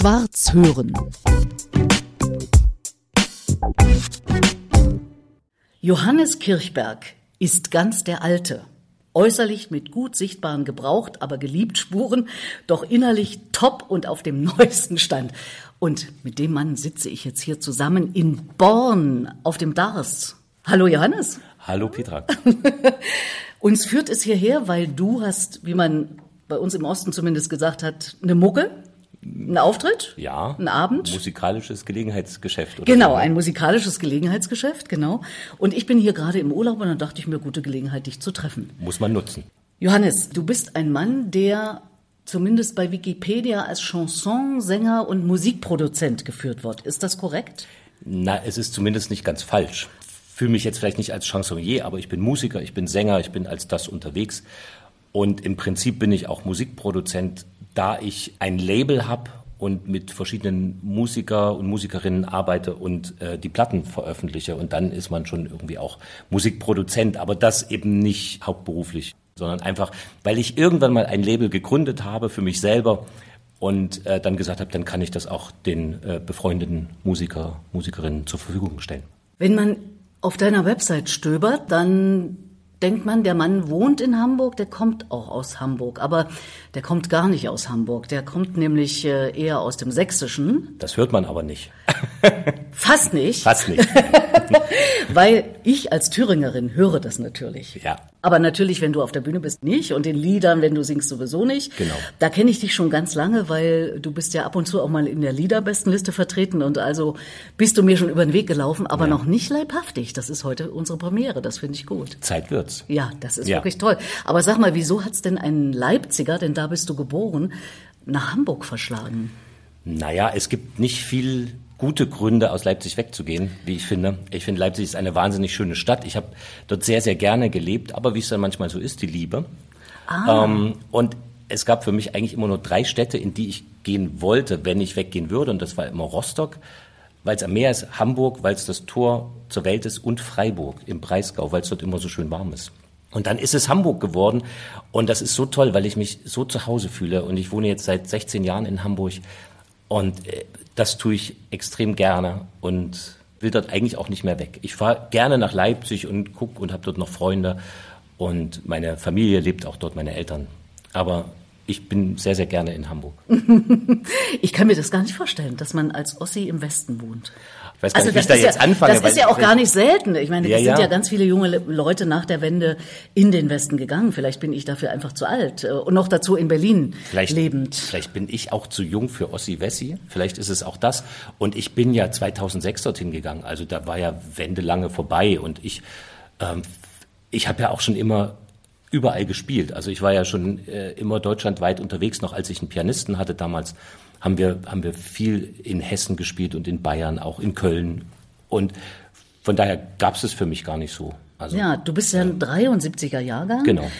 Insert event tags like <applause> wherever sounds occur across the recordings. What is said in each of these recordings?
Schwarz hören. Johannes Kirchberg ist ganz der Alte. Äußerlich mit gut sichtbaren gebraucht, aber geliebt Spuren, doch innerlich top und auf dem <laughs> neuesten Stand. Und mit dem Mann sitze ich jetzt hier zusammen in Born auf dem Dars. Hallo Johannes. Hallo Petra. <laughs> Uns führt es hierher, weil du hast, wie man bei uns im Osten zumindest gesagt hat, eine Mucke. Ein Auftritt? Ja. Ein Abend? Musikalisches Gelegenheitsgeschäft. Oder Genau, so. ein musikalisches Gelegenheitsgeschäft, genau. Und ich bin hier gerade im Urlaub und dann dachte ich mir, gute Gelegenheit, dich zu treffen. Muss man nutzen. Johannes, du bist ein Mann, der zumindest bei Wikipedia als Chansonsänger und Musikproduzent geführt wird. Ist das korrekt? Na, es ist zumindest nicht ganz falsch. Fühle mich jetzt vielleicht nicht als Chansonnier, aber ich bin Musiker, ich bin Sänger, ich bin als das unterwegs. Und im Prinzip bin ich auch Musikproduzent, da ich ein Label habe und mit verschiedenen Musiker und Musikerinnen arbeite und äh, die Platten veröffentliche. Und dann ist man schon irgendwie auch Musikproduzent, aber das eben nicht hauptberuflich, sondern einfach, weil ich irgendwann mal ein Label gegründet habe für mich selber und äh, dann gesagt habe, dann kann ich das auch den äh, befreundeten Musiker, Musikerinnen zur Verfügung stellen. Wenn man auf deiner Website stöbert, dann denkt man, der Mann wohnt in Hamburg, der kommt auch aus Hamburg. Aber der kommt gar nicht aus Hamburg. Der kommt nämlich äh, eher aus dem Sächsischen. Das hört man aber nicht. <laughs> Fast nicht. Fast nicht. <laughs> Weil ich als Thüringerin höre das natürlich. Ja. Aber natürlich, wenn du auf der Bühne bist, nicht. Und in Liedern, wenn du singst, sowieso nicht. Genau. Da kenne ich dich schon ganz lange, weil du bist ja ab und zu auch mal in der Liederbestenliste vertreten. Und also bist du mir schon über den Weg gelaufen, aber Ja. noch nicht leibhaftig. Das ist heute unsere Premiere. Das finde ich gut. Zeit wird's. Ja, das ist Ja. wirklich toll. Aber sag mal, wieso hat's denn einen Leipziger, denn da bist du geboren, nach Hamburg verschlagen? Naja, es gibt nicht viel gute Gründe, aus Leipzig wegzugehen, wie ich finde. Ich finde, Leipzig ist eine wahnsinnig schöne Stadt. Ich habe dort sehr, sehr gerne gelebt, aber wie es dann manchmal so ist, die Liebe. Ähm, und es gab für mich eigentlich immer nur drei Städte, in die ich gehen wollte, wenn ich weggehen würde. Und das war immer Rostock, weil es am Meer ist, Hamburg, weil es das Tor zur Welt ist und Freiburg im Breisgau, weil es dort immer so schön warm ist. Und dann ist es Hamburg geworden und das ist so toll, weil ich mich so zu Hause fühle und ich wohne jetzt seit 16 Jahren in Hamburg und äh, das tue ich extrem gerne und will dort eigentlich auch nicht mehr weg. Ich fahre gerne nach Leipzig und guck und habe dort noch Freunde und meine Familie lebt auch dort, meine Eltern. Aber ich bin sehr, sehr gerne in Hamburg. <laughs> Ich kann mir das gar nicht vorstellen, dass man als Ossi im Westen wohnt. Ich weiß gar nicht, wie ich das da ist jetzt ja, anfange. Das ist ja auch gar nicht selten. Ich meine, Ja, es sind ja. ja ganz viele junge Le- Leute nach der Wende in den Westen gegangen. Vielleicht bin ich dafür einfach zu alt. Äh, Und noch dazu in Berlin Vielleicht, lebend. vielleicht bin ich auch zu jung für Ossi Wessi. Vielleicht ist es auch das. Und ich bin ja 2006 dorthin gegangen. Also da war ja Wende lange vorbei. Und ich, ähm, ich habe ja auch schon immer überall gespielt. Also ich war ja schon äh, immer deutschlandweit unterwegs. Noch als ich einen Pianisten hatte damals, haben wir, haben wir viel in Hessen gespielt und in Bayern, auch in Köln. Und von daher gab es es für mich gar nicht so. Also, Ja, du bist ja ein 73er Jahrgang. Genau.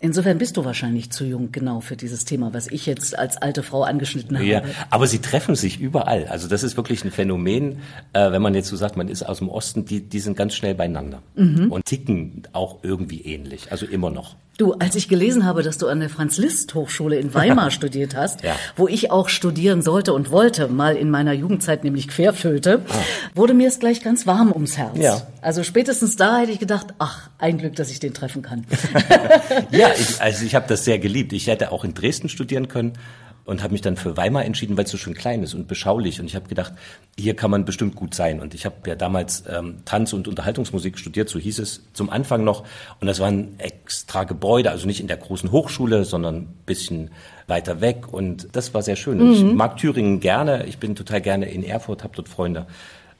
Insofern bist du wahrscheinlich zu jung genau für dieses Thema, was ich jetzt als alte Frau angeschnitten habe. Ja, aber sie treffen sich überall. Also das ist wirklich ein Phänomen, äh, wenn man jetzt so sagt, man ist aus dem Osten, die, die sind ganz schnell beieinander Mhm. und ticken auch irgendwie ähnlich, also immer noch. Du, als ich gelesen habe, dass du an der Franz-Liszt-Hochschule in Weimar studiert hast, Ja. wo ich auch studieren sollte und wollte, mal in meiner Jugendzeit nämlich querfüllte, wurde mir es gleich ganz warm ums Herz. Ah. Ja. Also spätestens da hätte ich gedacht, ach, ein Glück, dass ich den treffen kann. <laughs> Ja, ich, also ich habe das sehr geliebt. Ich hätte auch in Dresden studieren können und habe mich dann für Weimar entschieden, weil es so schön klein ist und beschaulich. Und ich habe gedacht, hier kann man bestimmt gut sein. Und ich habe ja damals ähm, Tanz- und Unterhaltungsmusik studiert, so hieß es zum Anfang noch. Und das war ein extra Gebäude, also nicht in der großen Hochschule, sondern ein bisschen weiter weg. Und das war sehr schön. Und Ich mag Thüringen gerne. Ich bin total gerne in Erfurt, habe dort Freunde.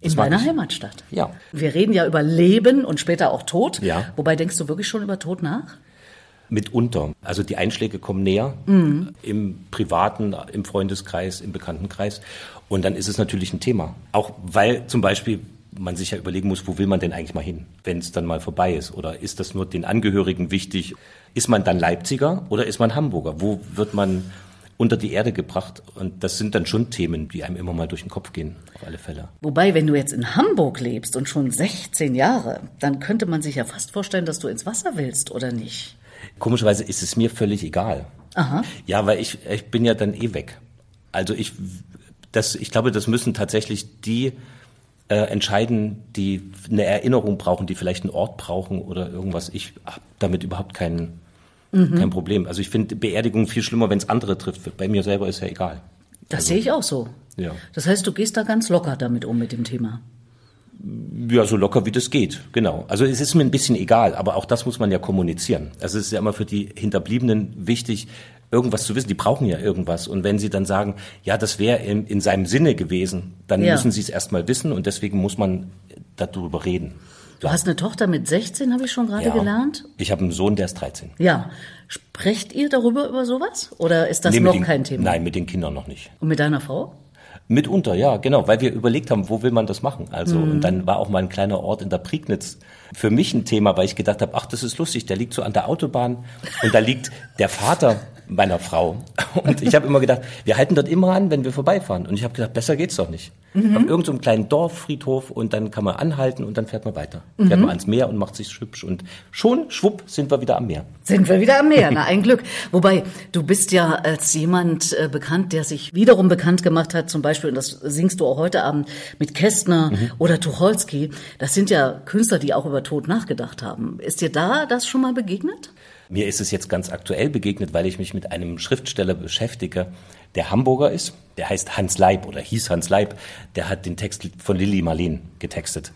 In Das ich. Heimatstadt. Ja. Wir reden ja über Leben und später auch Tod. Ja. Wobei denkst du wirklich schon über Tod nach? Mitunter. Also die Einschläge kommen näher im privaten, im Freundeskreis, im Bekanntenkreis. Und dann ist es natürlich ein Thema. Auch weil zum Beispiel man sich ja überlegen muss, wo will man denn eigentlich mal hin, wenn es dann mal vorbei ist? Oder ist das nur den Angehörigen wichtig? Ist man dann Leipziger oder ist man Hamburger? Wo wird man unter die Erde gebracht? Und das sind dann schon Themen, die einem immer mal durch den Kopf gehen, auf alle Fälle. Wobei, wenn du jetzt in Hamburg lebst und schon 16 Jahre, dann könnte man sich ja fast vorstellen, dass du ins Wasser willst, oder nicht? Komischerweise ist es mir völlig egal. Aha. Ja, weil ich, ich bin ja dann eh weg. Also ich das, ich glaube, das müssen tatsächlich die äh, entscheiden, die eine Erinnerung brauchen, die vielleicht einen Ort brauchen oder irgendwas. Ich habe damit überhaupt keinen mhm. kein Problem. Also ich finde Beerdigung viel schlimmer, wenn es andere trifft. Bei mir selber ist ja egal. Das also, sehe ich auch so. Ja. Das heißt, du gehst da ganz locker damit um mit dem Thema. Ja, so locker wie das geht, genau. Also es ist mir ein bisschen egal, aber auch das muss man ja kommunizieren. Also es ist ja immer für die Hinterbliebenen wichtig, irgendwas zu wissen. Die brauchen ja irgendwas. Und wenn sie dann sagen, ja, das wäre in, in, seinem Sinne gewesen, dann ja. müssen sie es erstmal wissen und deswegen muss man darüber reden. Du hast eine Tochter mit 16, habe ich schon gerade ja, gelernt. Ich habe einen Sohn, der ist 13. Ja. Sprecht ihr darüber über sowas? Oder ist das nee, noch den, kein Thema? Nein, mit den Kindern noch nicht. Und mit deiner Frau? Mitunter, ja, genau, weil wir überlegt haben, wo will man das machen? Also, mhm. und dann war auch mal ein kleiner Ort in der Prignitz für mich ein Thema, weil ich gedacht habe, ach, das ist lustig, der liegt so an der Autobahn und da liegt der Vater meiner Frau. Und ich habe immer gedacht, wir halten dort immer an, wenn wir vorbeifahren. Und ich habe gedacht, besser geht's doch nicht. Mhm. Auf irgendeinem so kleinen Dorffriedhof und dann kann man anhalten und dann fährt man weiter. Mhm. Fährt man ans Meer und macht sich hübsch. Und schon, schwupp, sind wir wieder am Meer. Sind wir wieder am Meer, na ein Glück. Wobei, du bist ja als jemand äh, bekannt, der sich wiederum bekannt gemacht hat, zum Beispiel, und das singst du auch heute Abend, mit Kästner mhm. oder Tucholsky. Das sind ja Künstler, die auch über Tod nachgedacht haben. Ist dir da das schon mal begegnet? Mir ist es jetzt ganz aktuell begegnet, weil ich mich mit einem Schriftsteller beschäftige, der Hamburger ist. Der heißt Hans Leib oder hieß Hans Leib. Der hat den Text von Lilly Marleen getextet.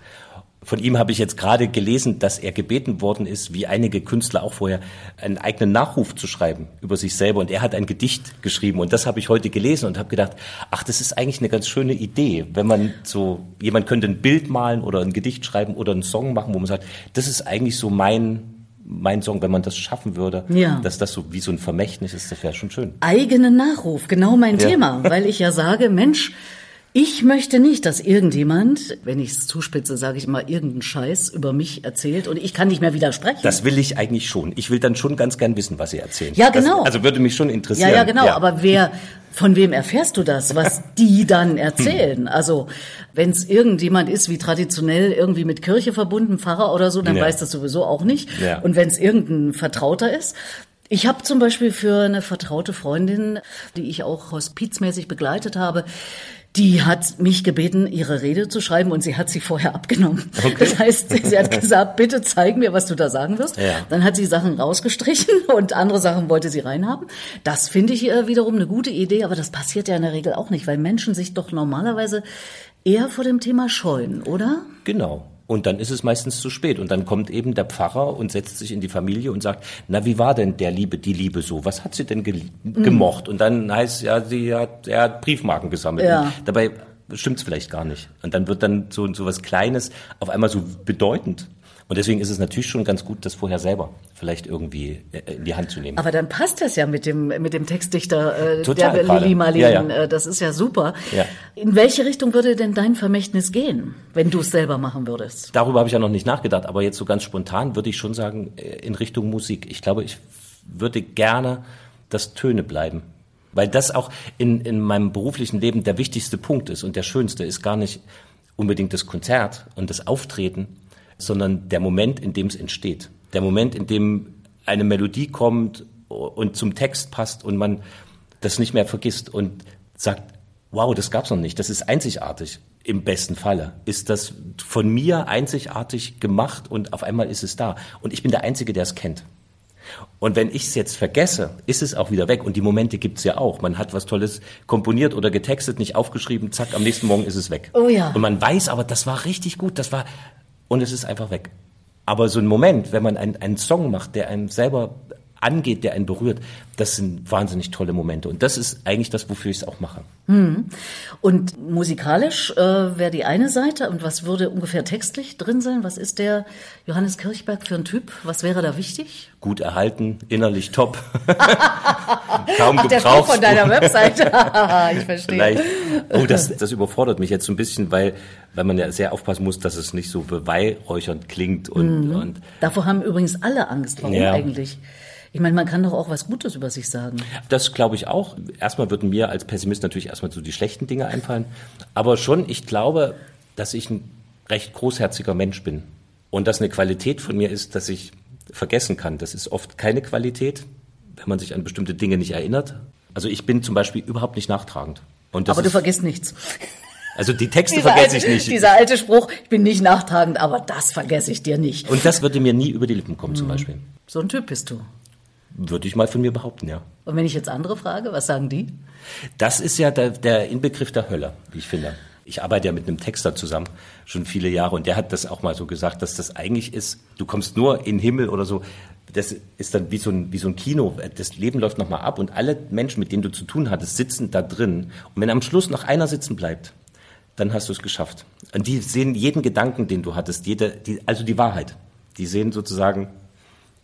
Von ihm habe ich jetzt gerade gelesen, dass er gebeten worden ist, wie einige Künstler auch vorher, einen eigenen Nachruf zu schreiben über sich selber. Und er hat ein Gedicht geschrieben. Und das habe ich heute gelesen und habe gedacht, ach, das ist eigentlich eine ganz schöne Idee, wenn man so, jemand könnte ein Bild malen oder ein Gedicht schreiben oder einen Song machen, wo man sagt, das ist eigentlich so mein mein Song, wenn man das schaffen würde, ja. dass das so wie so ein Vermächtnis ist, das wäre schon schön. Eigenen Nachruf, genau mein ja. Thema, weil ich ja sage, Mensch, ich möchte nicht, dass irgendjemand, wenn ich es zuspitze, sage ich immer, irgendeinen Scheiß über mich erzählt und ich kann nicht mehr widersprechen. Das will ich eigentlich schon. Ich will dann schon ganz gern wissen, was Sie erzählen. Ja, genau. Das, also würde mich schon interessieren. Ja, ja, genau. Ja. Aber wer, von wem erfährst du das, was <laughs> die dann erzählen? Also, wenn es irgendjemand ist, wie traditionell irgendwie mit Kirche verbunden, Pfarrer oder so, dann ja. weiß das sowieso auch nicht. Ja. Und wenn es irgendein Vertrauter ist, ich habe zum Beispiel für eine vertraute Freundin, die ich auch hospizmäßig begleitet habe, die hat mich gebeten, ihre Rede zu schreiben und sie hat sie vorher abgenommen. Okay. Das heißt, sie hat gesagt, bitte zeig mir, was du da sagen wirst. Ja. Dann hat sie Sachen rausgestrichen <laughs> und andere Sachen wollte sie reinhaben. Das finde ich wiederum eine gute Idee, aber das passiert ja in der Regel auch nicht, weil Menschen sich doch normalerweise eher vor dem Thema scheuen, oder? Genau. Und dann ist es meistens zu spät. Und dann kommt eben der Pfarrer und setzt sich in die Familie und sagt, na, wie war denn der Liebe, die Liebe so? Was hat sie denn ge mhm. gemocht? Und dann heißt ja, sie hat, er hat Briefmarken gesammelt. Ja. Dabei stimmt es vielleicht gar nicht. Und dann wird dann so, so was Kleines auf einmal so bedeutend. Und deswegen ist es natürlich schon ganz gut, das vorher selber vielleicht irgendwie äh, in die Hand zu nehmen. Aber dann passt das ja mit dem, mit dem Textdichter äh, Total, der Lili Marleen. Ja, ja. Äh, das ist ja super. Ja. In welche Richtung würde denn dein Vermächtnis gehen, wenn du es selber machen würdest? Darüber habe ich ja noch nicht nachgedacht, aber jetzt so ganz spontan würde ich schon sagen, äh, in Richtung Musik. Ich glaube, ich würde gerne, dass Töne bleiben. Weil das auch in, in meinem beruflichen Leben der wichtigste Punkt ist und der schönste ist gar nicht unbedingt das Konzert und das Auftreten, sondern der Moment, in dem es entsteht. Der Moment, in dem eine Melodie kommt und zum Text passt und man das nicht mehr vergisst und sagt, wow, das gab's noch nicht, das ist einzigartig. Im besten Falle ist das von mir einzigartig gemacht und auf einmal ist es da. Und ich bin der Einzige, der es kennt. Und wenn ich es jetzt vergesse, ist es auch wieder weg. Und die Momente gibt's ja auch. Man hat was Tolles komponiert oder getextet, nicht aufgeschrieben, zack, am nächsten Morgen ist es weg. Oh ja. Und man weiß aber, das war richtig gut, das war und es ist einfach weg. Aber so ein Moment, wenn man einen, einen Song macht, der einem selber angeht, der einen berührt, das sind wahnsinnig tolle Momente. Und das ist eigentlich das, wofür ich es auch mache. Hm. Und musikalisch äh, wäre die eine Seite. Und was würde ungefähr textlich drin sein? Was ist der Johannes Kirchberg für ein Typ? Was wäre da wichtig? Gut erhalten, innerlich top. <laughs> Kaum Ach, der Spruch von deiner Webseite. <laughs> ich verstehe. Vielleicht. Oh, das, das überfordert mich jetzt so ein bisschen, weil, weil man ja sehr aufpassen muss, dass es nicht so beweihräuchernd klingt. Und, mhm. und Davor haben übrigens alle Angst. Warum ja. eigentlich? Ich meine, man kann doch auch was Gutes über sich sagen. Das glaube ich auch. Erstmal würden mir als Pessimist natürlich erstmal so die schlechten Dinge einfallen. Aber schon, ich glaube, dass ich ein recht großherziger Mensch bin. Und dass eine Qualität von mir ist, dass ich vergessen kann. Das ist oft keine Qualität, wenn man sich an bestimmte Dinge nicht erinnert. Also ich bin zum Beispiel überhaupt nicht nachtragend. Aber du vergisst nichts. Also die Texte vergesse alte, ich nicht. Dieser alte Spruch, ich bin nicht nachtragend, aber das vergesse ich dir nicht. Und das würde mir nie über die Lippen kommen, Mhm. zum Beispiel. So ein Typ bist du. Würde ich mal von mir behaupten, ja. Und wenn ich jetzt andere frage, was sagen die? Das ist ja der, der Inbegriff der Hölle, wie ich finde. Ich arbeite ja mit einem Texter zusammen, schon viele Jahre, und der hat das auch mal so gesagt, dass das eigentlich ist, du kommst nur in den Himmel oder so. Das ist dann wie so ein, wie so ein Kino. Das Leben läuft nochmal ab und alle Menschen, mit denen du zu tun hattest, sitzen da drin. Und wenn am Schluss noch einer sitzen bleibt, dann hast du es geschafft. Und die sehen jeden Gedanken, den du hattest, jede, die, also die Wahrheit. Die sehen sozusagen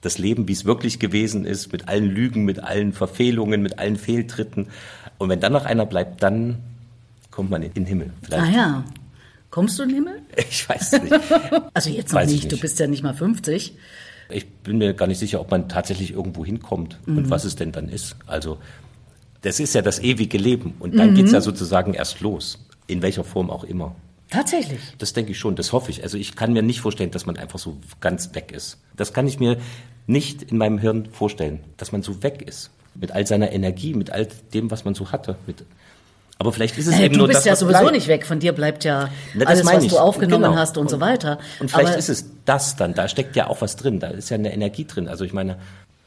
das Leben, wie es wirklich gewesen ist, mit allen Lügen, mit allen Verfehlungen, mit allen Fehltritten. Und wenn dann noch einer bleibt, dann kommt man in den Himmel. Ah Vielleicht. ja. Kommst du in den Himmel? <laughs> Ich weiß es nicht. <laughs> Also jetzt noch ich nicht. du nicht. bist ja nicht mal 50. Ich bin mir gar nicht sicher, ob man tatsächlich irgendwo hinkommt Mhm. und was es denn dann ist. Also, das ist ja das ewige Leben. Und dann geht's ja sozusagen erst los. In welcher Form auch immer. Tatsächlich. Das denke ich schon, das hoffe ich. Also ich kann mir nicht vorstellen, dass man einfach so ganz weg ist. Das kann ich mir nicht in meinem Hirn vorstellen, dass man so weg ist. Mit all seiner Energie, mit all dem, was man so hatte. Mit aber vielleicht ist es Naja, eben du nur bist das, ja was sowieso bleibt. nicht weg. Von dir bleibt ja Na, das alles, was ich. du aufgenommen Genau. hast und, so weiter. Und vielleicht Aber ist es das dann. Da steckt ja auch was drin. Da ist ja eine Energie drin. Also ich meine,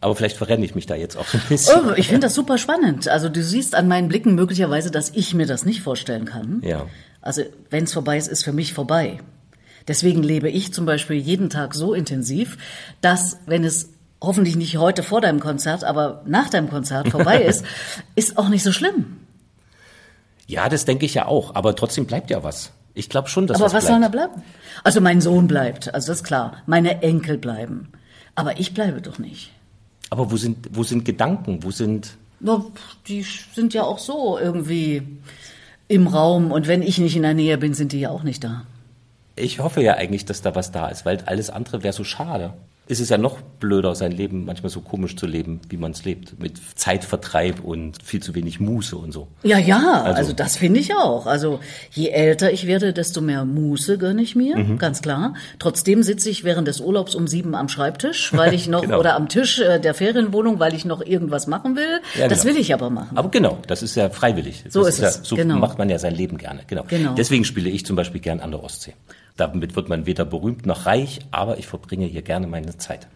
aber vielleicht verrenne ich mich da jetzt auch so ein bisschen. Oh, ich finde das super spannend. Also du siehst an meinen Blicken möglicherweise, dass ich mir das nicht vorstellen kann. Ja. Also wenn es vorbei ist, ist für mich vorbei. Deswegen lebe ich zum Beispiel jeden Tag so intensiv, dass wenn es hoffentlich nicht heute vor deinem Konzert, aber nach deinem Konzert vorbei <laughs> ist, ist auch nicht so schlimm. Ja, das denke ich ja auch. Aber trotzdem bleibt ja was. Ich glaube schon, dass Aber was, was soll da bleiben? Also mein Sohn bleibt, also das ist klar. Meine Enkel bleiben. Aber ich bleibe doch nicht. Aber wo sind, wo sind Gedanken? Wo sind Na, die sind ja auch so irgendwie im Raum und wenn ich nicht in der Nähe bin, sind die ja auch nicht da. Ich hoffe ja eigentlich, dass da was da ist, weil alles andere wäre so schade. Es ist ja noch blöder, sein Leben manchmal so komisch zu leben, wie man es lebt. Mit Zeitvertreib und viel zu wenig Muße und so. Ja, ja, also, Also- das finde ich auch. Also je älter ich werde, desto mehr Muße gönne ich mir, Mhm. ganz klar. Trotzdem sitze ich während des Urlaubs um sieben am Schreibtisch, weil ich <laughs> noch, Genau. oder am Tisch äh, der Ferienwohnung, weil ich noch irgendwas machen will. Ja, Das genau. will ich aber machen. Aber genau, das ist ja freiwillig. So das ist ja, es, So genau. macht man ja sein Leben gerne. Genau. Genau. Deswegen spiele ich zum Beispiel gern an der Ostsee. Damit wird man weder berühmt noch reich, aber ich verbringe hier gerne meine Zeit.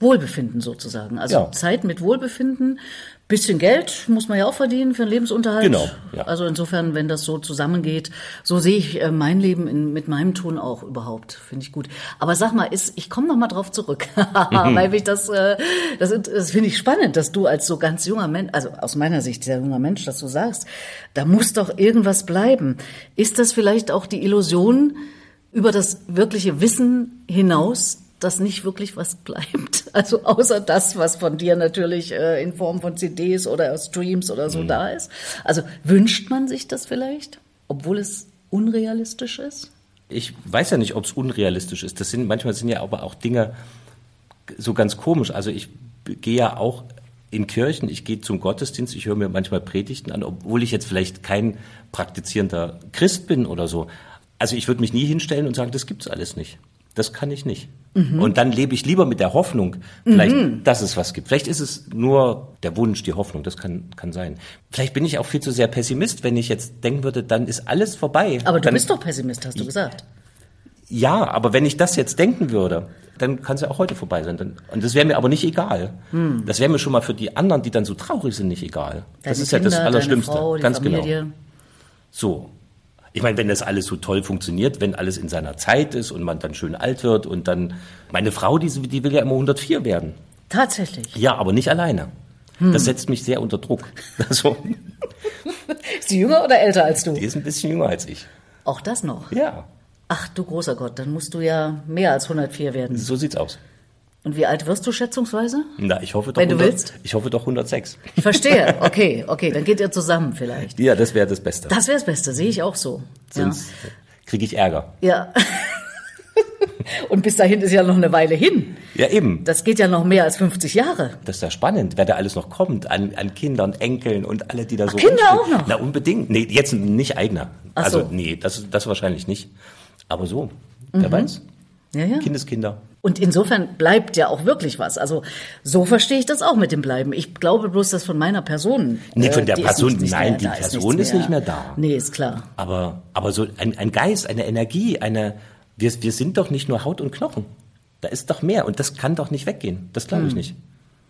Wohlbefinden sozusagen. Also Ja. Zeit mit Wohlbefinden. Bisschen Geld muss man ja auch verdienen für den Lebensunterhalt. Genau, ja. Also insofern, wenn das so zusammengeht, so sehe ich äh, mein Leben in, mit meinem Tun auch überhaupt. Finde ich gut. Aber sag mal, ist, ich komme noch mal drauf zurück, <laughs> Mhm. weil mich das, äh, das, das finde ich spannend, dass du als so ganz junger Mensch, also aus meiner Sicht sehr junger Mensch, dass du sagst, da muss doch irgendwas bleiben. Ist das vielleicht auch die Illusion über das wirkliche Wissen hinaus, dass nicht wirklich was <laughs> bleibt. Also außer das, was von dir natürlich äh, in Form von CDs oder Streams oder so da ist. Also wünscht man sich das vielleicht, obwohl es unrealistisch ist? Ich weiß ja nicht, ob es unrealistisch ist. Das sind manchmal sind ja aber auch Dinge so ganz komisch. Also ich gehe ja auch in Kirchen, ich gehe zum Gottesdienst, ich höre mir manchmal Predigten an, obwohl ich jetzt vielleicht kein praktizierender Christ bin oder so. Also ich würde mich nie hinstellen und sagen, das gibt's alles nicht. Das kann ich nicht. Und dann lebe ich lieber mit der Hoffnung, vielleicht, dass es was gibt. Vielleicht ist es nur der Wunsch, die Hoffnung, das kann, kann sein. Vielleicht bin ich auch viel zu sehr Pessimist, wenn ich jetzt denken würde, dann ist alles vorbei. Aber du dann, bist doch Pessimist, hast du gesagt. ja, aber wenn ich das jetzt denken würde, dann kann es ja auch heute vorbei sein. Dann, und das wäre mir aber nicht egal. Das wäre mir schon mal für die anderen, die dann so traurig sind, nicht egal. das Deine ist ja das Kinder, Allerschlimmste. Frau, Ganz Familie. genau. So. Ich meine, wenn das alles so toll funktioniert, wenn alles in seiner Zeit ist und man dann schön alt wird und dann, meine Frau, die, die will ja immer 104 werden. Tatsächlich. Ja, aber nicht alleine. Hm. Das setzt mich sehr unter Druck. <laughs> Also, Ist sie jünger oder älter als du? die ist ein bisschen jünger als ich. Auch das noch. Ja, Ach du großer Gott, dann musst du ja mehr als 104 werden. so sieht's aus. Und wie alt wirst du schätzungsweise? Na, ich hoffe doch, Wenn du 100 willst. ich hoffe doch 106. Ich verstehe. <laughs> Okay, okay, dann geht ihr zusammen vielleicht. Ja, das wäre das Beste. Das wäre das Beste, sehe ich auch so. Ja. Sonst kriege ich Ärger. Ja. <laughs> Und bis dahin ist ja noch eine Weile hin. Ja, eben. Das geht ja noch mehr als 50 Jahre. Das ist ja spannend, wer da alles noch kommt, an, an Kindern, Enkeln und alle, die da so Kinder auch noch? Na, unbedingt. Nee, jetzt nicht eigener. Ach also, so. nee, das, das wahrscheinlich nicht. Aber so, wer weiß. Ja, ja. Kindeskinder. Und insofern bleibt ja auch wirklich was. Also so verstehe ich das auch mit dem Bleiben. Ich glaube bloß, dass von meiner Person. Nee, von der äh, ist Person, nein, mehr, die Person nichts ist nicht mehr da. Nee, ist klar. Aber, aber so ein, ein Geist, eine Energie, eine, wir, wir sind doch nicht nur Haut und Knochen. Da ist doch mehr und das kann doch nicht weggehen. Das glaube Hm. ich nicht.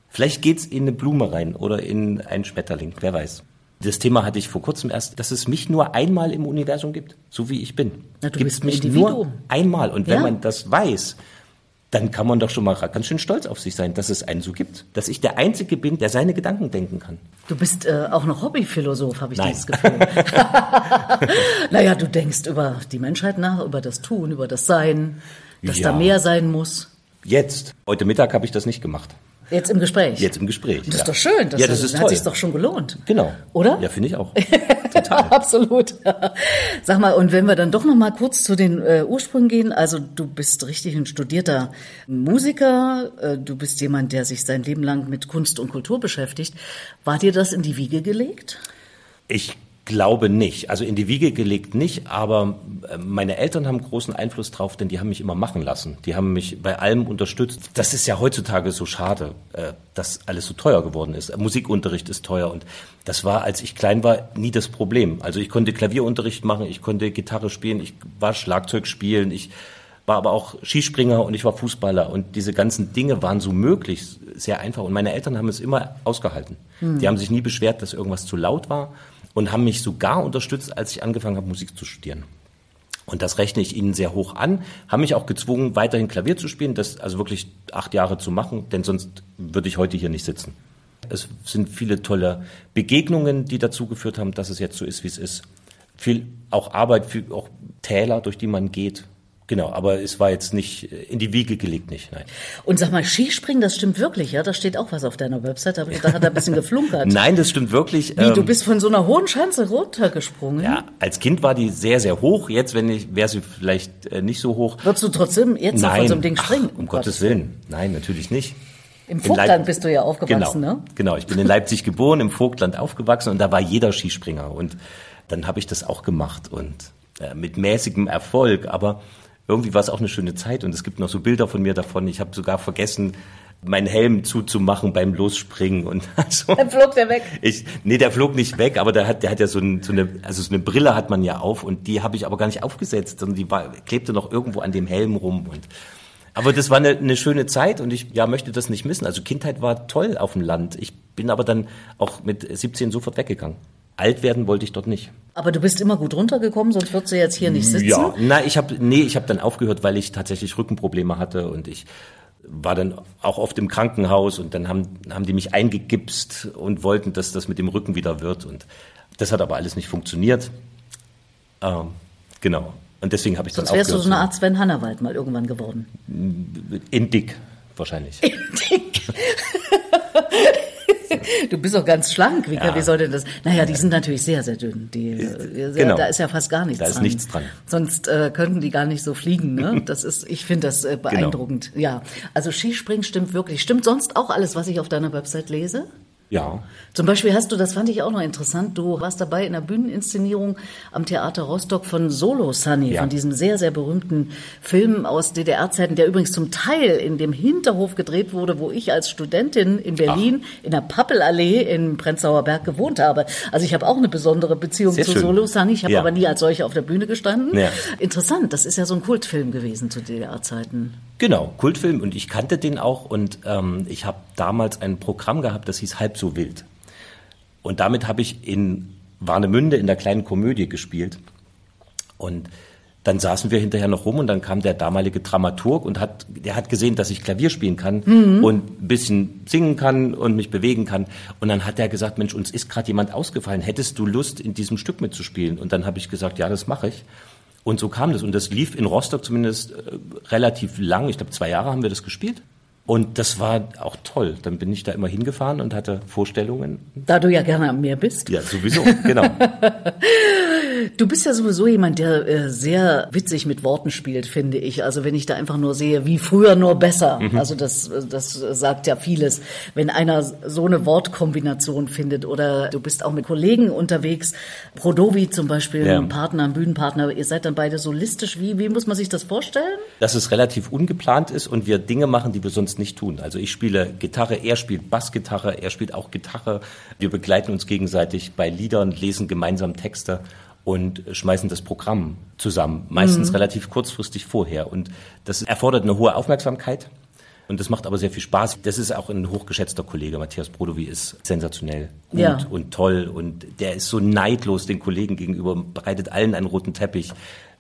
Vielleicht geht's in eine Blume rein oder in einen Schmetterling, wer weiß. Das Thema hatte ich vor kurzem erst, dass es mich nur einmal im Universum gibt, so wie ich bin. Na, du Gibt's bist mich Individuum. nur einmal. Und wenn Ja. man das weiß, dann kann man doch schon mal ganz schön stolz auf sich sein, dass es einen so gibt. Dass ich der Einzige bin, der seine Gedanken denken kann. Du bist äh, auch noch Hobbyphilosoph, habe ich Nein. dieses Gefühl. <laughs> naja, du denkst über die Menschheit nach, über das Tun, über das Sein, dass Ja. da mehr sein muss. Jetzt, heute Mittag habe ich das nicht gemacht. Jetzt im Gespräch. Jetzt im Gespräch. Das ja. ist doch schön. Das, ja, das ist hat toll. sich doch schon gelohnt. Genau. Oder? Ja, finde ich auch. <laughs> Absolut. <laughs> Sag mal, und wenn wir dann doch noch mal kurz zu den äh, Ursprüngen gehen, also du bist richtig ein studierter Musiker, äh, du bist jemand, der sich sein Leben lang mit Kunst und Kultur beschäftigt. War dir das in die Wiege gelegt? Ich glaube nicht. Also in die Wiege gelegt nicht, aber äh, meine Eltern haben großen Einfluss drauf, denn die haben mich immer machen lassen. Die haben mich bei allem unterstützt. Das ist ja heutzutage so schade, äh, dass alles so teuer geworden ist. Musikunterricht ist teuer und das war, als ich klein war, nie das Problem. Also ich konnte Klavierunterricht machen, ich konnte Gitarre spielen, ich war Schlagzeug spielen, ich war aber auch Skispringer und ich war Fußballer und diese ganzen Dinge waren so möglich, sehr einfach. Und meine Eltern haben es immer ausgehalten. Die haben sich nie beschwert, dass irgendwas zu laut war und haben mich sogar unterstützt, als ich angefangen habe, Musik zu studieren. Und das rechne ich ihnen sehr hoch an, haben mich auch gezwungen, weiterhin Klavier zu spielen, das also wirklich acht Jahre zu machen, denn sonst würde ich heute hier nicht sitzen. Es sind viele tolle Begegnungen, die dazu geführt haben, dass es jetzt so ist, wie es ist. Viel auch Arbeit, viel auch Täler, durch die man geht. Genau, aber es war jetzt nicht äh, in die Wiege gelegt, nicht, nein. Und sag mal, Skispringen, das stimmt wirklich, ja? Da steht auch was auf deiner Website, aber da hat er ein bisschen geflunkert. <laughs> Nein, das stimmt wirklich. Wie, du ähm, bist von so einer hohen Schanze runtergesprungen? ja, als Kind war die sehr, sehr hoch. Jetzt, wenn ich, wäre sie vielleicht äh, nicht so hoch. Würdest du trotzdem jetzt noch von Nein, so einem Ding springen? Ach, um Gottes Willen. Nein, natürlich nicht. Im Vogtland bist du ja aufgewachsen, genau, ne? Genau, ich bin in Leipzig <laughs> geboren, im Vogtland aufgewachsen und da war jeder Skispringer. Und dann habe ich das auch gemacht und äh, mit mäßigem Erfolg, aber irgendwie war es auch eine schöne Zeit und es gibt noch so Bilder von mir davon. Ich habe sogar vergessen, meinen Helm zuzumachen beim Losspringen und <laughs> also, Dann flog der weg. ich, nee, der flog nicht weg, aber der hat, der hat ja so, ein, so eine, also so eine Brille hat man ja auf und die habe ich aber gar nicht aufgesetzt, sondern die war, klebte noch irgendwo an dem Helm rum und aber das war eine, eine schöne Zeit und ich ja, möchte das nicht missen. Also Kindheit war toll auf dem Land. Ich bin aber dann auch mit 17 sofort weggegangen. Alt werden wollte ich dort nicht. Aber du bist immer gut runtergekommen, sonst würdest du jetzt hier nicht sitzen. Ja, na, ich habe nee, ich habe dann aufgehört, weil ich tatsächlich Rückenprobleme hatte und ich war dann auch oft im Krankenhaus und dann haben haben die mich eingegipst und wollten, dass das mit dem Rücken wieder wird und das hat aber alles nicht funktioniert. Ähm, genau. Und deswegen habe ich Sonst dann wärst du aufgehört. so eine Art Sven Hannawald mal irgendwann geworden. in dick wahrscheinlich. <laughs> <laughs> Du bist auch ganz schlank. Wie, Ja. wie soll denn das? Naja, die sind natürlich sehr, sehr dünn. Die, äh, sehr, Genau. Da ist ja fast gar nichts Da ist dran. nichts dran. Sonst äh, könnten die gar nicht so fliegen. Ne? <laughs> Das ist, ich finde das Genau. äh, beeindruckend. Ja, also Skispringen stimmt wirklich. Stimmt sonst auch alles, was ich auf deiner Website lese? Ja. Zum Beispiel hast du, das fand ich auch noch interessant, du warst dabei in der Bühneninszenierung am Theater Rostock von Solo Sunny, Ja. von diesem sehr, sehr berühmten Film aus DDR-Zeiten, der übrigens zum Teil in dem Hinterhof gedreht wurde, wo ich als Studentin in Berlin in der Pappelallee in Prenzlauer Berg gewohnt habe. Also ich habe auch eine besondere Beziehung Sehr zu schön. Solo Sunny, ich habe Ja. aber nie als solche auf der Bühne gestanden. Ja. Interessant, das ist ja so ein Kultfilm gewesen zu DDR-Zeiten. Genau, Kultfilm und ich kannte den auch und ähm, ich habe damals ein Programm gehabt, das hieß Halb so wild. Und damit habe ich in Warnemünde in der kleinen Komödie gespielt. Und dann saßen wir hinterher noch rum und dann kam der damalige Dramaturg und hat, der hat gesehen, dass ich Klavier spielen kann und ein bisschen singen kann und mich bewegen kann. Und dann hat er gesagt, Mensch, uns ist gerade jemand ausgefallen. Hättest du Lust, in diesem Stück mitzuspielen? Und dann habe ich gesagt, ja, das mache ich. Und so kam das. Und das lief in Rostock zumindest äh, relativ lang. Ich glaube, zwei Jahre haben wir das gespielt. Und das war auch toll. Dann bin ich da immer hingefahren und hatte Vorstellungen. Da du ja gerne am Meer bist. Ja, sowieso, genau. <laughs> Du bist ja sowieso jemand, der äh, sehr witzig mit Worten spielt, finde ich. Also wenn ich da einfach nur sehe, wie früher nur besser. Mhm. Also das, das sagt ja vieles. Wenn einer so eine Wortkombination findet oder du bist auch mit Kollegen unterwegs, Prodovi zum Beispiel, ja. ein Partner, ein Bühnenpartner, ihr seid dann beide solistisch. Wie, wie muss man sich das vorstellen? Dass es relativ ungeplant ist und wir Dinge machen, die wir sonst nicht tun. Also ich spiele Gitarre, er spielt Bassgitarre, er spielt auch Gitarre. Wir begleiten uns gegenseitig bei Liedern, lesen gemeinsam Texte und schmeißen das Programm zusammen, meistens mhm. relativ kurzfristig vorher. Und das erfordert eine hohe Aufmerksamkeit. Und das macht aber sehr viel Spaß. Das ist auch ein hochgeschätzter Kollege. Matthias Brodowy ist sensationell gut ja. und toll. Und der ist so neidlos den Kollegen gegenüber, bereitet allen einen roten Teppich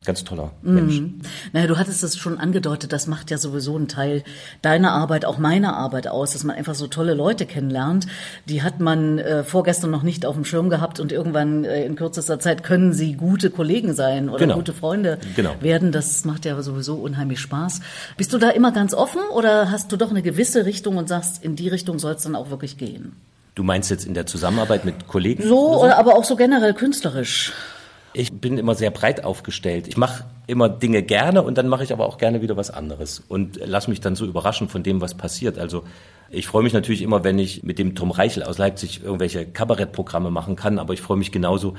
ganz toller Mensch. Mhm. Naja, du hattest es schon angedeutet, das macht ja sowieso einen Teil deiner Arbeit, auch meiner Arbeit aus, dass man einfach so tolle Leute kennenlernt. Die hat man äh, vorgestern noch nicht auf dem Schirm gehabt und irgendwann äh, in kürzester Zeit können sie gute Kollegen sein oder genau. gute Freunde genau. werden. Das macht ja sowieso unheimlich Spaß. Bist du da immer ganz offen oder hast du doch eine gewisse Richtung und sagst, in die Richtung soll es dann auch wirklich gehen? Du meinst jetzt in der Zusammenarbeit mit Kollegen? So, so? aber auch so generell künstlerisch. Ich bin immer sehr breit aufgestellt. Ich mache immer Dinge gerne und dann mache ich aber auch gerne wieder was anderes und lass mich dann so überraschen von dem, was passiert. Also ich freue mich natürlich immer, wenn ich mit dem Tom Reichel aus Leipzig irgendwelche Kabarettprogramme machen kann, aber ich freue mich genauso.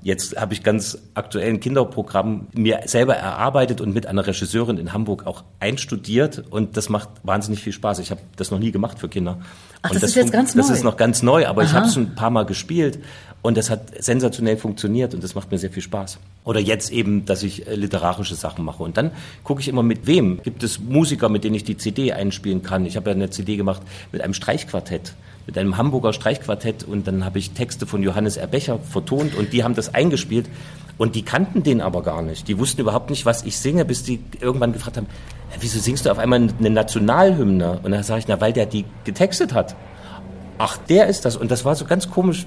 Jetzt habe ich ganz aktuell ein Kinderprogramm mir selber erarbeitet und mit einer Regisseurin in Hamburg auch einstudiert und das macht wahnsinnig viel Spaß. Ich habe das noch nie gemacht für Kinder. Ach, das, das ist jetzt ganz neu. Das ist noch ganz neu, aber Aha. ich habe es schon ein paar Mal gespielt und das hat sensationell funktioniert und das macht mir sehr viel Spaß. Oder jetzt eben, dass ich äh, literarische Sachen mache. Und dann gucke ich immer mit wem. Gibt es Musiker, mit denen ich die CD einspielen kann? Ich habe ja eine CD gemacht mit einem Streichquartett mit einem Hamburger Streichquartett und dann habe ich Texte von Johannes Erbecher vertont und die haben das eingespielt und die kannten den aber gar nicht. Die wussten überhaupt nicht, was ich singe, bis die irgendwann gefragt haben, wieso singst du auf einmal eine Nationalhymne? Und dann sage ich, na, weil der die getextet hat. Ach, der ist das. Und das war so ganz komisch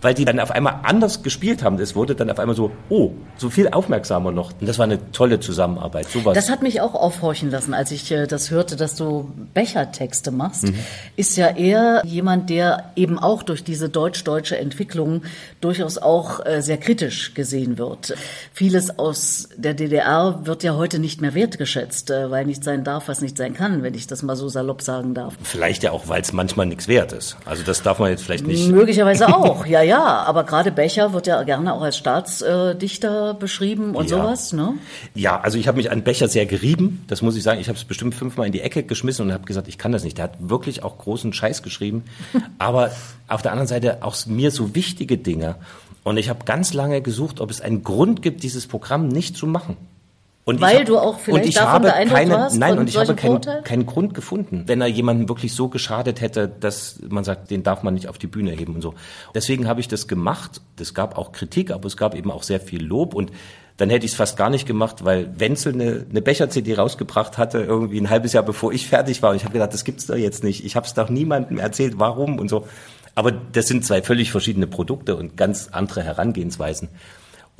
weil die dann auf einmal anders gespielt haben. Es wurde dann auf einmal so, oh, so viel aufmerksamer noch. Und das war eine tolle Zusammenarbeit. Sowas. Das hat mich auch aufhorchen lassen, als ich äh, das hörte, dass du Bechertexte machst. Mhm. Ist ja eher jemand, der eben auch durch diese deutsch-deutsche Entwicklung durchaus auch äh, sehr kritisch gesehen wird. Vieles aus der DDR wird ja heute nicht mehr wertgeschätzt, äh, weil nicht sein darf, was nicht sein kann, wenn ich das mal so salopp sagen darf. Vielleicht ja auch, weil es manchmal nichts wert ist. Also das darf man jetzt vielleicht nicht. Möglicherweise <laughs> auch, ja, ja, aber gerade Becher wird ja gerne auch als Staatsdichter beschrieben und ja. sowas, ne? Ja, also ich habe mich an Becher sehr gerieben, das muss ich sagen. Ich habe es bestimmt fünfmal in die Ecke geschmissen und habe gesagt, ich kann das nicht. Der hat wirklich auch großen Scheiß geschrieben, <laughs> aber auf der anderen Seite auch mir so wichtige Dinge. Und ich habe ganz lange gesucht, ob es einen Grund gibt, dieses Programm nicht zu machen. Und Weil hab, du auch vielleicht davon beeindruckt keine, warst? Nein, und ich habe keinen kein Grund gefunden, wenn er jemanden wirklich so geschadet hätte, dass man sagt, den darf man nicht auf die Bühne heben und so. Deswegen habe ich das gemacht. Es gab auch Kritik, aber es gab eben auch sehr viel Lob und dann hätte ich es fast gar nicht gemacht, weil Wenzel eine, eine Becher-CD rausgebracht hatte, irgendwie ein halbes Jahr bevor ich fertig war. Und ich habe gedacht, das gibt's doch jetzt nicht. Ich habe es doch niemandem erzählt, warum und so. Aber das sind zwei völlig verschiedene Produkte und ganz andere Herangehensweisen.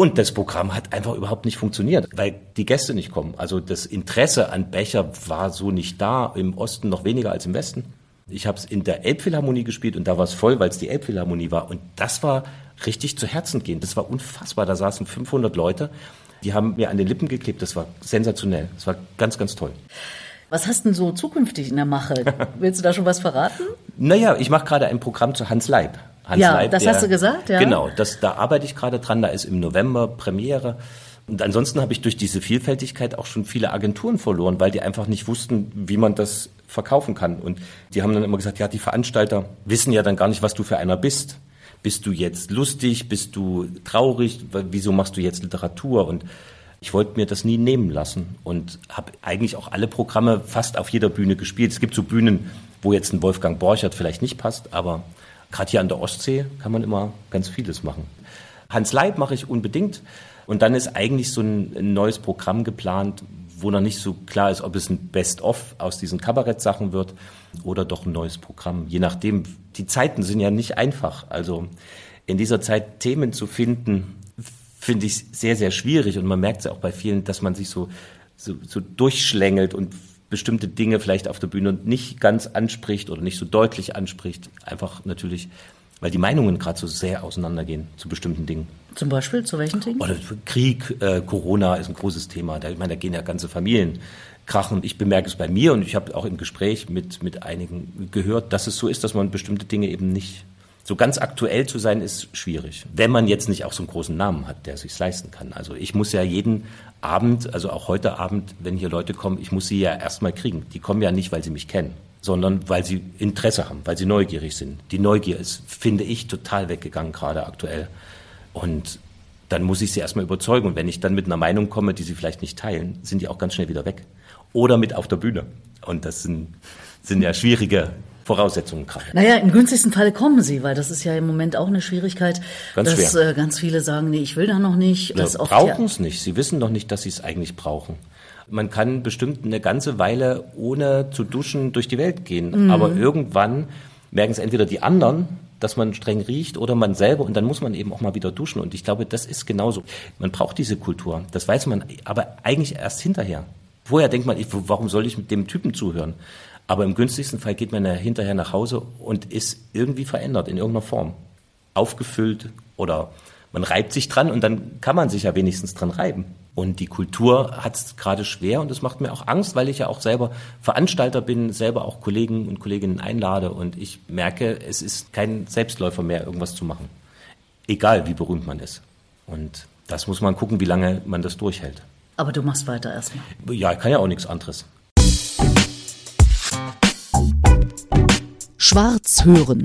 Und das Programm hat einfach überhaupt nicht funktioniert, weil die Gäste nicht kommen. Also das Interesse an Becher war so nicht da, im Osten noch weniger als im Westen. Ich habe es in der Elbphilharmonie gespielt und da war es voll, weil es die Elbphilharmonie war. Und das war richtig zu Herzen gehen. Das war unfassbar. Da saßen 500 Leute, die haben mir an den Lippen geklebt. Das war sensationell. Das war ganz, ganz toll. Was hast denn so zukünftig in der Mache? <laughs> Willst du da schon was verraten? Naja, ich mache gerade ein Programm zu Hans Leib. Hans ja, Leib, das der, hast du gesagt, ja. Genau, das, da arbeite ich gerade dran, da ist im November Premiere. Und ansonsten habe ich durch diese Vielfältigkeit auch schon viele Agenturen verloren, weil die einfach nicht wussten, wie man das verkaufen kann. Und die haben dann immer gesagt, ja, die Veranstalter wissen ja dann gar nicht, was du für einer bist. Bist du jetzt lustig? Bist du traurig? Wieso machst du jetzt Literatur? Und ich wollte mir das nie nehmen lassen und habe eigentlich auch alle Programme fast auf jeder Bühne gespielt. Es gibt so Bühnen, wo jetzt ein Wolfgang Borchert vielleicht nicht passt, aber Gerade hier an der Ostsee kann man immer ganz vieles machen. Hans Leib mache ich unbedingt. Und dann ist eigentlich so ein neues Programm geplant, wo noch nicht so klar ist, ob es ein Best-of aus diesen Kabarettsachen wird oder doch ein neues Programm. Je nachdem, die Zeiten sind ja nicht einfach. Also in dieser Zeit Themen zu finden, finde ich sehr, sehr schwierig. Und man merkt es ja auch bei vielen, dass man sich so, so, so durchschlängelt und bestimmte Dinge vielleicht auf der Bühne nicht ganz anspricht oder nicht so deutlich anspricht, einfach natürlich weil die Meinungen gerade so sehr auseinandergehen zu bestimmten Dingen. Zum Beispiel zu welchen Dingen? Oder Krieg, äh, Corona ist ein großes Thema. Da, ich meine, da gehen ja ganze Familien krachen. Ich bemerke es bei mir und ich habe auch im Gespräch mit, mit einigen gehört, dass es so ist, dass man bestimmte Dinge eben nicht so ganz aktuell zu sein, ist schwierig. Wenn man jetzt nicht auch so einen großen Namen hat, der sich leisten kann. Also ich muss ja jeden Abend, also auch heute Abend, wenn hier Leute kommen, ich muss sie ja erstmal kriegen. Die kommen ja nicht, weil sie mich kennen sondern weil sie Interesse haben, weil sie neugierig sind. Die Neugier ist, finde ich, total weggegangen gerade aktuell. Und dann muss ich sie erstmal überzeugen. Und wenn ich dann mit einer Meinung komme, die sie vielleicht nicht teilen, sind die auch ganz schnell wieder weg. Oder mit auf der Bühne. Und das sind, sind ja schwierige Voraussetzungen gerade. Naja, im günstigsten Falle kommen sie, weil das ist ja im Moment auch eine Schwierigkeit, ganz dass schwer. Äh, ganz viele sagen, nee, ich will da noch nicht. Ja, brauchen es nicht. Sie wissen noch nicht, dass sie es eigentlich brauchen. Man kann bestimmt eine ganze Weile ohne zu duschen durch die Welt gehen. Mhm. Aber irgendwann merken es entweder die anderen, dass man streng riecht oder man selber und dann muss man eben auch mal wieder duschen. Und ich glaube, das ist genauso. Man braucht diese Kultur. Das weiß man aber eigentlich erst hinterher. Vorher denkt man, ich, warum soll ich mit dem Typen zuhören? Aber im günstigsten Fall geht man ja hinterher nach Hause und ist irgendwie verändert in irgendeiner Form. Aufgefüllt oder man reibt sich dran und dann kann man sich ja wenigstens dran reiben. Und die Kultur hat es gerade schwer und es macht mir auch Angst, weil ich ja auch selber Veranstalter bin, selber auch Kollegen und Kolleginnen einlade und ich merke, es ist kein Selbstläufer mehr, irgendwas zu machen. Egal, wie berühmt man ist. Und das muss man gucken, wie lange man das durchhält. Aber du machst weiter erstmal. Ja, ich kann ja auch nichts anderes. Schwarz hören.